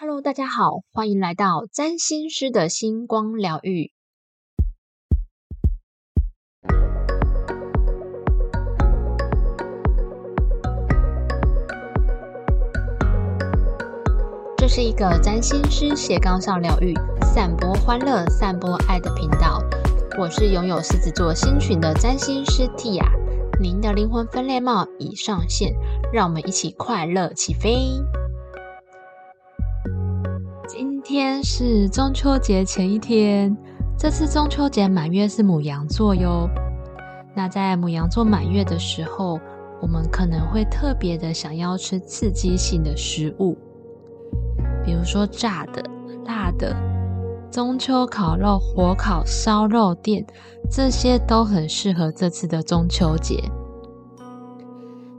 Hello，大家好，欢迎来到占星师的星光疗愈。这是一个占星师斜杠上疗愈、散播欢乐、散播爱的频道。我是拥有狮子座星群的占星师 Tia，您的灵魂分裂帽已上线，让我们一起快乐起飞。今天是中秋节前一天，这次中秋节满月是母羊座哟。那在母羊座满月的时候，我们可能会特别的想要吃刺激性的食物，比如说炸的、辣的、中秋烤肉、火烤烧肉店，这些都很适合这次的中秋节。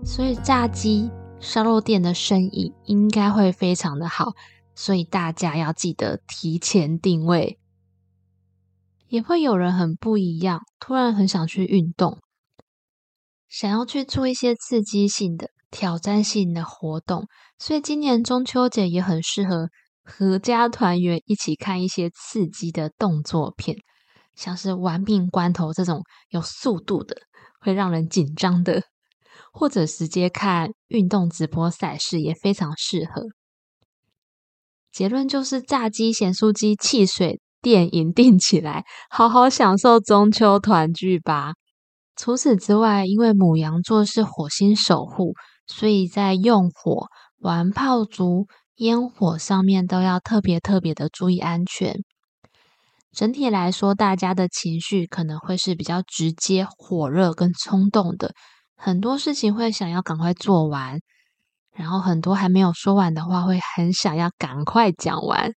所以炸鸡、烧肉店的生意应该会非常的好。所以大家要记得提前定位，也会有人很不一样，突然很想去运动，想要去做一些刺激性的、挑战性的活动。所以今年中秋节也很适合合家团圆，一起看一些刺激的动作片，像是《玩命关头》这种有速度的、会让人紧张的，或者直接看运动直播赛事也非常适合。结论就是：炸鸡、咸酥鸡、汽水、电影订起来，好好享受中秋团聚吧。除此之外，因为母羊座是火星守护，所以在用火、玩炮竹、烟火上面都要特别特别的注意安全。整体来说，大家的情绪可能会是比较直接、火热跟冲动的，很多事情会想要赶快做完。然后很多还没有说完的话，会很想要赶快讲完，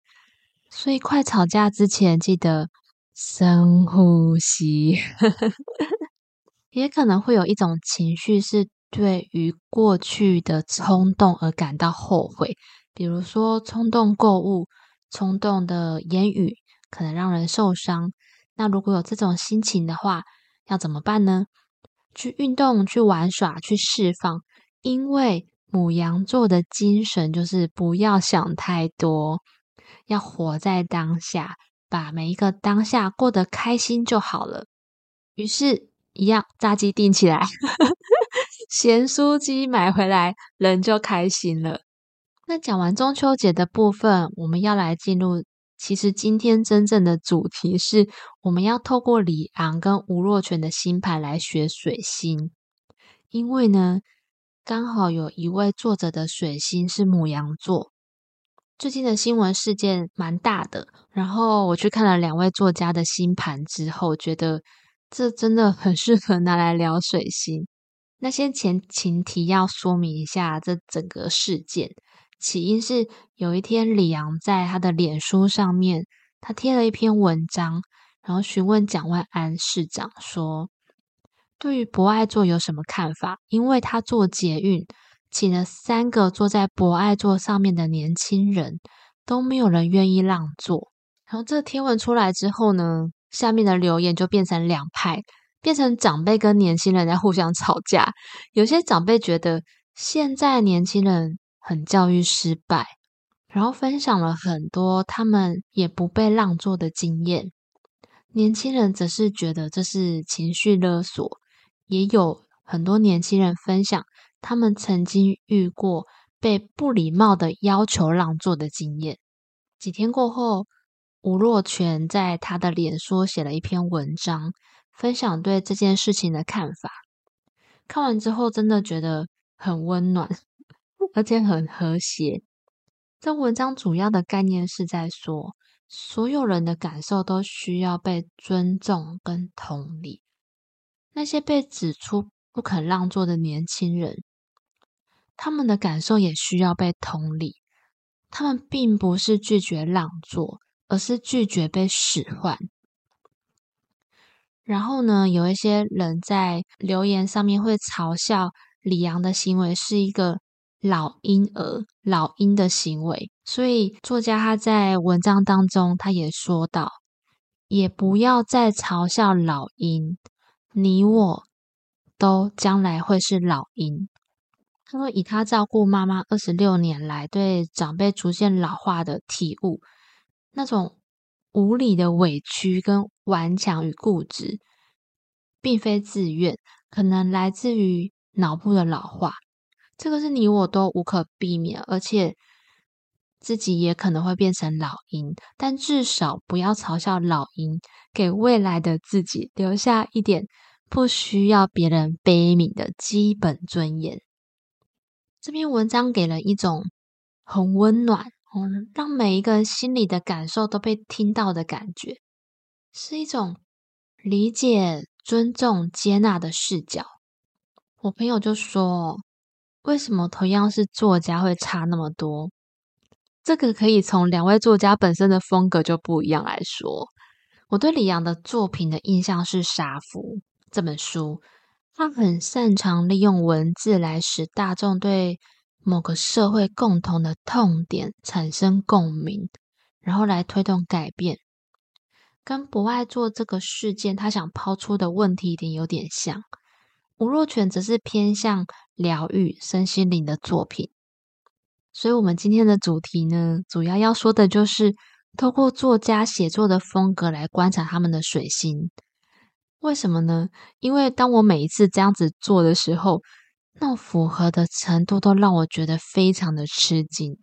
所以快吵架之前记得深呼吸。也可能会有一种情绪是对于过去的冲动而感到后悔，比如说冲动购物、冲动的言语可能让人受伤。那如果有这种心情的话，要怎么办呢？去运动、去玩耍、去释放，因为。母羊座的精神就是不要想太多，要活在当下，把每一个当下过得开心就好了。于是，一样炸鸡订起来，咸酥鸡买回来，人就开心了。那讲完中秋节的部分，我们要来进入，其实今天真正的主题是，我们要透过李昂跟吴若权的星盘来学水星，因为呢。刚好有一位作者的水星是母羊座，最近的新闻事件蛮大的。然后我去看了两位作家的星盘之后，觉得这真的很适合拿来聊水星。那先前情提要说明一下这整个事件，起因是有一天李阳在他的脸书上面，他贴了一篇文章，然后询问蒋万安市长说。对于博爱座有什么看法？因为他坐捷运，请了三个坐在博爱座上面的年轻人，都没有人愿意让座。然后这天文出来之后呢，下面的留言就变成两派，变成长辈跟年轻人在互相吵架。有些长辈觉得现在年轻人很教育失败，然后分享了很多他们也不被让座的经验。年轻人则是觉得这是情绪勒索。也有很多年轻人分享他们曾经遇过被不礼貌的要求让座的经验。几天过后，吴若权在他的脸书写了一篇文章，分享对这件事情的看法。看完之后，真的觉得很温暖，而且很和谐。这文章主要的概念是在说，所有人的感受都需要被尊重跟同理。那些被指出不肯让座的年轻人，他们的感受也需要被同理。他们并不是拒绝让座，而是拒绝被使唤。然后呢，有一些人在留言上面会嘲笑李阳的行为是一个老婴儿、老鹰的行为。所以作家他在文章当中他也说到，也不要再嘲笑老鹰。你我都将来会是老鹰。他说，以他照顾妈妈二十六年来，对长辈逐渐老化的体悟，那种无理的委屈跟顽强与固执，并非自愿，可能来自于脑部的老化。这个是你我都无可避免，而且自己也可能会变成老鹰，但至少不要嘲笑老鹰，给未来的自己留下一点不需要别人悲悯的基本尊严。这篇文章给了一种很温暖，嗯，让每一个人心里的感受都被听到的感觉，是一种理解、尊重、接纳的视角。我朋友就说：“为什么同样是作家会差那么多？这个可以从两位作家本身的风格就不一样来说。我对李阳的作品的印象是《杀夫》这本书。”他很擅长利用文字来使大众对某个社会共同的痛点产生共鸣，然后来推动改变。跟不爱做这个事件，他想抛出的问题点有点像。吴若权则是偏向疗愈身心灵的作品。所以，我们今天的主题呢，主要要说的就是透过作家写作的风格来观察他们的水星。为什么呢？因为当我每一次这样子做的时候，那符合的程度都让我觉得非常的吃惊。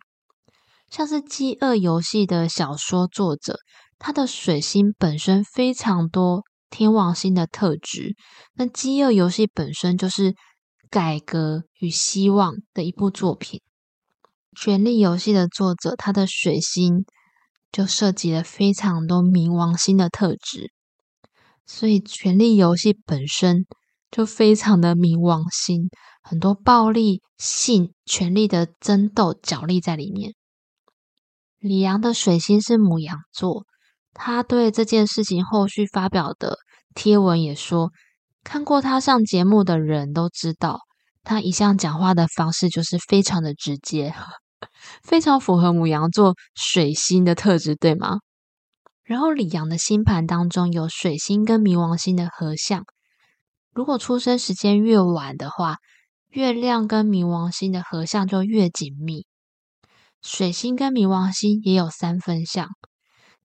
像是《饥饿游戏》的小说作者，他的水星本身非常多天王星的特质。那《饥饿游戏》本身就是改革与希望的一部作品。《权力游戏》的作者，他的水星就涉及了非常多冥王星的特质。所以，权力游戏本身就非常的冥王星，很多暴力、性、权力的争斗、角力在里面。李阳的水星是母羊座，他对这件事情后续发表的贴文也说，看过他上节目的人都知道，他一向讲话的方式就是非常的直接，非常符合母羊座水星的特质，对吗？然后李阳的星盘当中有水星跟冥王星的合相，如果出生时间越晚的话，月亮跟冥王星的合相就越紧密。水星跟冥王星也有三分相，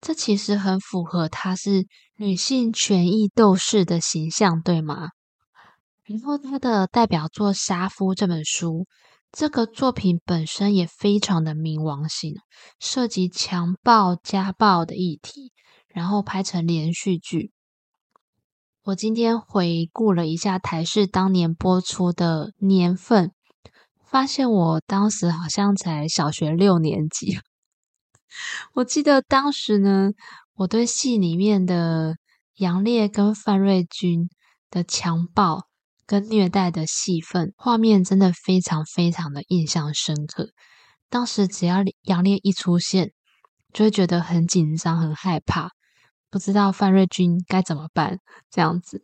这其实很符合他是女性权益斗士的形象，对吗？然后他的代表作《杀夫》这本书。这个作品本身也非常的冥王星，涉及强暴、家暴的议题，然后拍成连续剧。我今天回顾了一下台视当年播出的年份，发现我当时好像才小学六年级。我记得当时呢，我对戏里面的杨烈跟范瑞君的强暴。跟虐待的戏份画面真的非常非常的印象深刻。当时只要杨烈一出现，就会觉得很紧张、很害怕，不知道范瑞君该怎么办。这样子，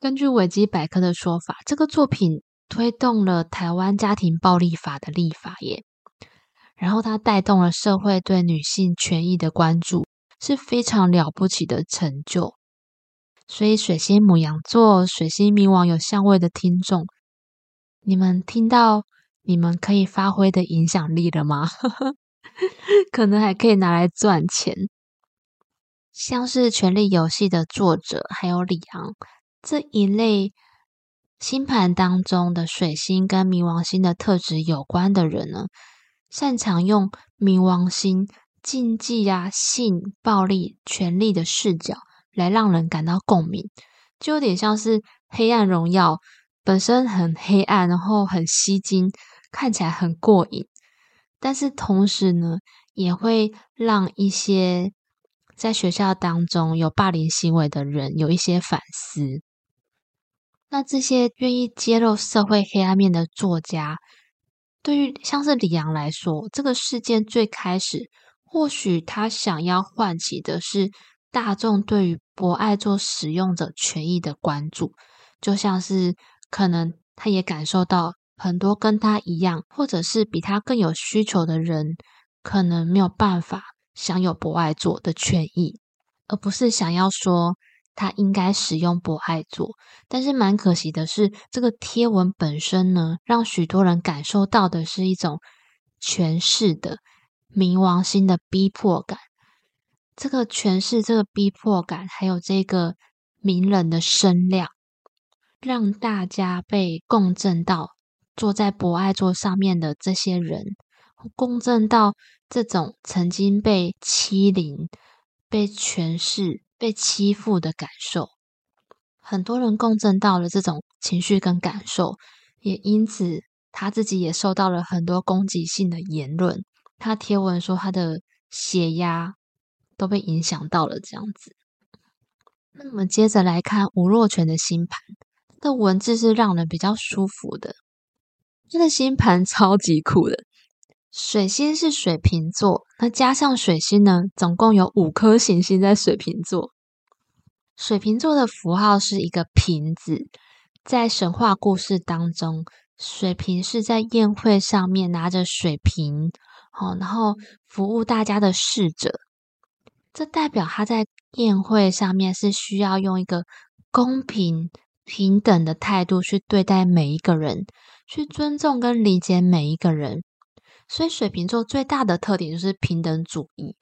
根据维基百科的说法，这个作品推动了台湾家庭暴力法的立法耶，然后它带动了社会对女性权益的关注，是非常了不起的成就。所以，水星母羊座、水星冥王有相位的听众，你们听到你们可以发挥的影响力了吗？可能还可以拿来赚钱。像是《权力游戏》的作者，还有李昂这一类星盘当中的水星跟冥王星的特质有关的人呢，擅长用冥王星禁忌啊、性、暴力、权力的视角。来让人感到共鸣，就有点像是《黑暗荣耀》本身很黑暗，然后很吸睛，看起来很过瘾。但是同时呢，也会让一些在学校当中有霸凌行为的人有一些反思。那这些愿意揭露社会黑暗面的作家，对于像是李阳来说，这个事件最开始，或许他想要唤起的是。大众对于博爱做使用者权益的关注，就像是可能他也感受到很多跟他一样，或者是比他更有需求的人，可能没有办法享有博爱做的权益，而不是想要说他应该使用博爱座。但是蛮可惜的是，这个贴文本身呢，让许多人感受到的是一种权势的冥王星的逼迫感。这个诠释、这个逼迫感，还有这个名人的声量，让大家被共振到坐在博爱座上面的这些人，共振到这种曾经被欺凌、被诠释、被欺负的感受。很多人共振到了这种情绪跟感受，也因此他自己也受到了很多攻击性的言论。他贴文说他的血压。都被影响到了，这样子。那我们接着来看吴若权的星盘，他的文字是让人比较舒服的。他的星盘 超级酷的，水星是水瓶座，那加上水星呢，总共有五颗行星在水瓶座。水瓶座的符号是一个瓶子，在神话故事当中，水瓶是在宴会上面拿着水瓶，好，然后服务大家的侍者。这代表他在宴会上面是需要用一个公平、平等的态度去对待每一个人，去尊重跟理解每一个人。所以水瓶座最大的特点就是平等主义。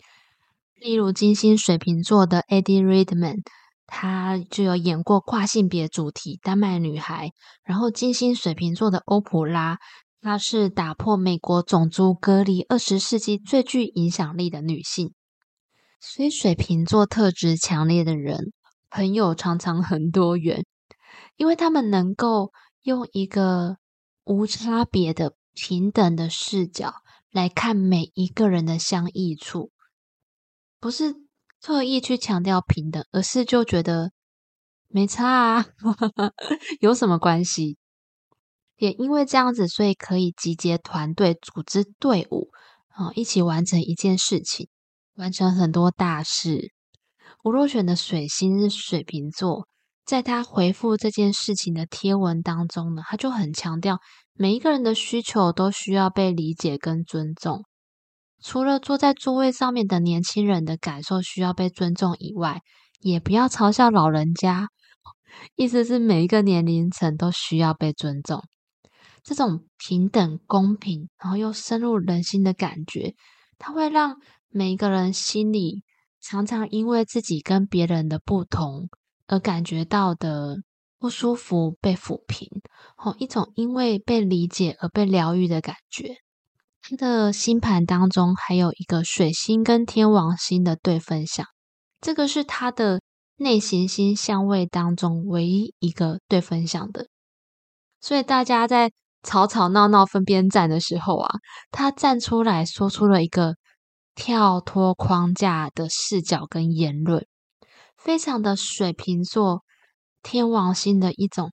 例如金星水瓶座的 Eddie Redman，他就有演过跨性别主题《丹麦女孩》，然后金星水瓶座的欧普拉，她是打破美国种族隔离二十世纪最具影响力的女性。所以水瓶座特质强烈的人，朋友常常很多元，因为他们能够用一个无差别的平等的视角来看每一个人的相异处，不是特意去强调平等，而是就觉得没差啊，有什么关系？也因为这样子，所以可以集结团队、组织队伍啊，一起完成一件事情。完成很多大事。吴若权的水星是水瓶座，在他回复这件事情的贴文当中呢，他就很强调每一个人的需求都需要被理解跟尊重。除了坐在座位上面的年轻人的感受需要被尊重以外，也不要嘲笑老人家。意思是每一个年龄层都需要被尊重。这种平等、公平，然后又深入人心的感觉，它会让。每一个人心里常常因为自己跟别人的不同而感觉到的不舒服被抚平，哦，一种因为被理解而被疗愈的感觉。他的星盘当中还有一个水星跟天王星的对分享，这个是他的内行星相位当中唯一一个对分享的。所以大家在吵吵闹闹分边站的时候啊，他站出来说出了一个。跳脱框架的视角跟言论，非常的水瓶座天王星的一种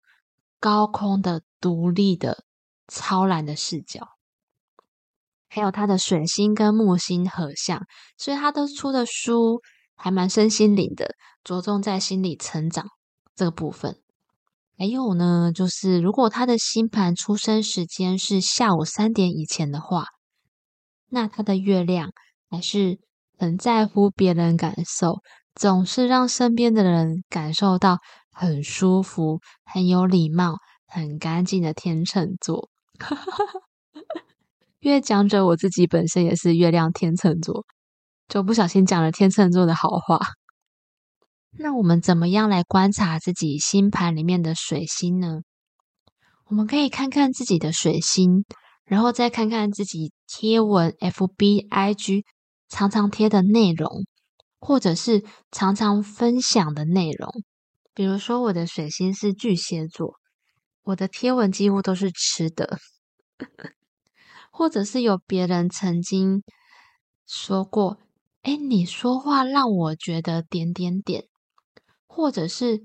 高空的独立的超然的视角，还有他的水星跟木星合相，所以他都出的书还蛮身心灵的，着重在心理成长这个部分。还有呢，就是如果他的星盘出生时间是下午三点以前的话，那他的月亮。还是很在乎别人感受，总是让身边的人感受到很舒服、很有礼貌、很干净的天秤座。越讲着我自己本身也是月亮天秤座，就不小心讲了天秤座的好话。那我们怎么样来观察自己星盘里面的水星呢？我们可以看看自己的水星，然后再看看自己贴文 F B I G。常常贴的内容，或者是常常分享的内容，比如说我的水星是巨蟹座，我的贴文几乎都是吃的，或者是有别人曾经说过，哎，你说话让我觉得点点点，或者是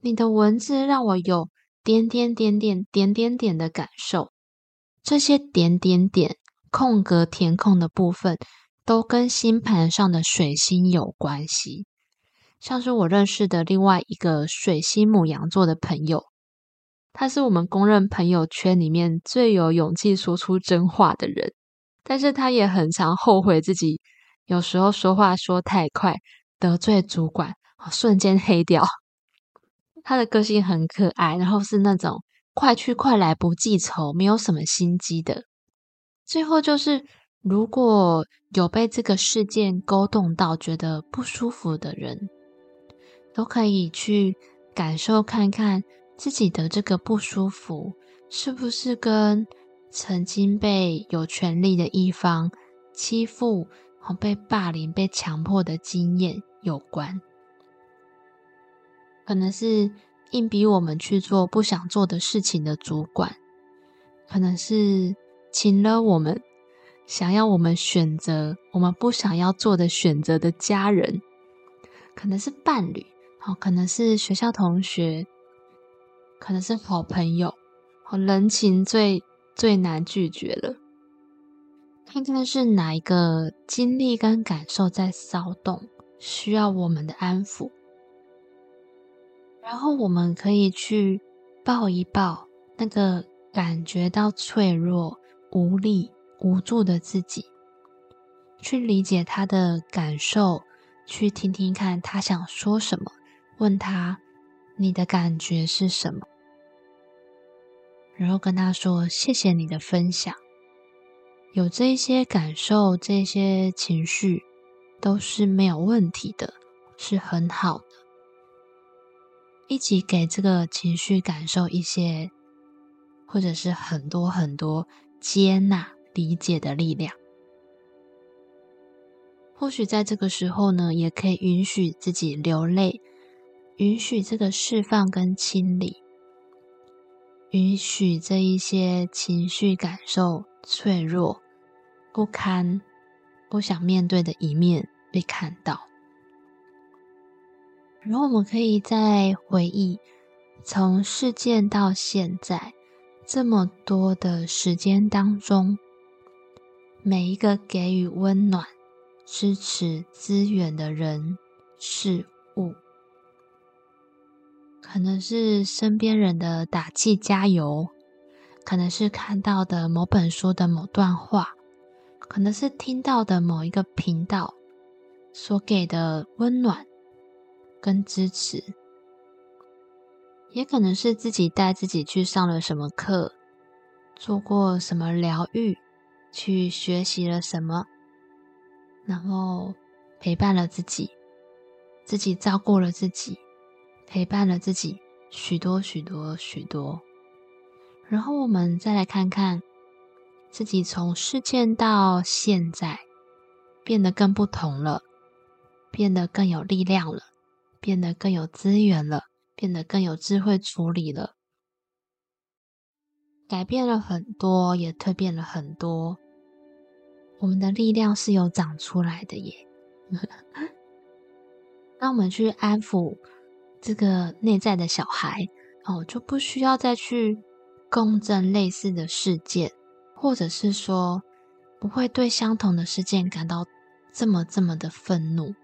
你的文字让我有点点点点点点点的感受，这些点点点空格填空的部分。都跟星盘上的水星有关系，像是我认识的另外一个水星母羊座的朋友，他是我们公认朋友圈里面最有勇气说出真话的人，但是他也很常后悔自己有时候说话说太快，得罪主管，瞬间黑掉。他的个性很可爱，然后是那种快去快来不记仇，没有什么心机的。最后就是，如果有被这个事件勾动到觉得不舒服的人，都可以去感受看看自己的这个不舒服是不是跟曾经被有权利的一方欺负。和被霸凌、被强迫的经验有关，可能是硬逼我们去做不想做的事情的主管，可能是请了我们想要我们选择我们不想要做的选择的家人，可能是伴侣，哦，可能是学校同学，可能是好朋友，哦，人情最最难拒绝了。看看是哪一个经历跟感受在骚动，需要我们的安抚，然后我们可以去抱一抱那个感觉到脆弱、无力、无助的自己，去理解他的感受，去听听看他想说什么，问他你的感觉是什么，然后跟他说谢谢你的分享。有这些感受、这些情绪，都是没有问题的，是很好的。一起给这个情绪感受一些，或者是很多很多接纳、理解的力量。或许在这个时候呢，也可以允许自己流泪，允许这个释放跟清理，允许这一些情绪感受脆弱。不堪、不想面对的一面被看到，然后我们可以再回忆，从事件到现在这么多的时间当中，每一个给予温暖、支持、资源的人事物，可能是身边人的打气加油，可能是看到的某本书的某段话。可能是听到的某一个频道所给的温暖跟支持，也可能是自己带自己去上了什么课，做过什么疗愈，去学习了什么，然后陪伴了自己，自己照顾了自己，陪伴了自己许多许多许多，然后我们再来看看。自己从事件到现在变得更不同了，变得更有力量了，变得更有资源了，变得更有智慧处理了，改变了很多，也蜕变了很多。我们的力量是有长出来的耶。那我们去安抚这个内在的小孩哦，就不需要再去共振类似的事件。或者是说，不会对相同的事件感到这么这么的愤怒，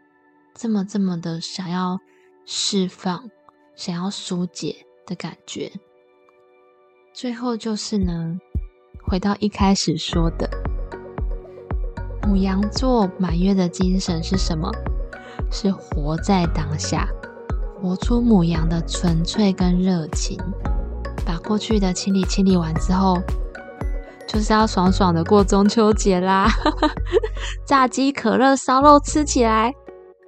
这么这么的想要释放、想要疏解的感觉。最后就是呢，回到一开始说的，母羊座满月的精神是什么？是活在当下，活出母羊的纯粹跟热情，把过去的清理清理完之后。就是要爽爽的过中秋节啦！炸鸡、可乐、烧肉吃起来，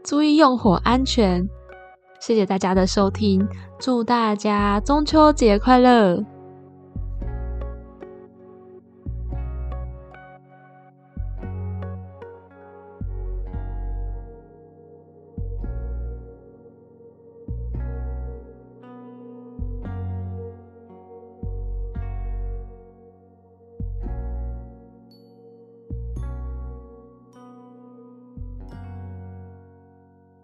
注意用火安全。谢谢大家的收听，祝大家中秋节快乐！